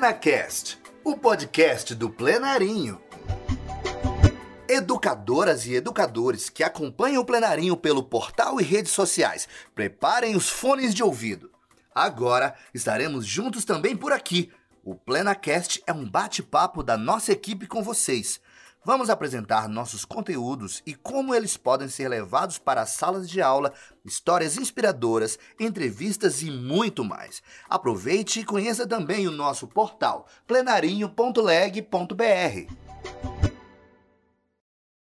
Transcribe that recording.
PlenaCast, o podcast do Plenarinho. Educadoras e educadores que acompanham o Plenarinho pelo portal e redes sociais, preparem os fones de ouvido. Agora estaremos juntos também por aqui. O PlenaCast é um bate-papo da nossa equipe com vocês. Vamos apresentar nossos conteúdos e como eles podem ser levados para as salas de aula, histórias inspiradoras, entrevistas e muito mais. Aproveite e conheça também o nosso portal plenarinho.leg.br.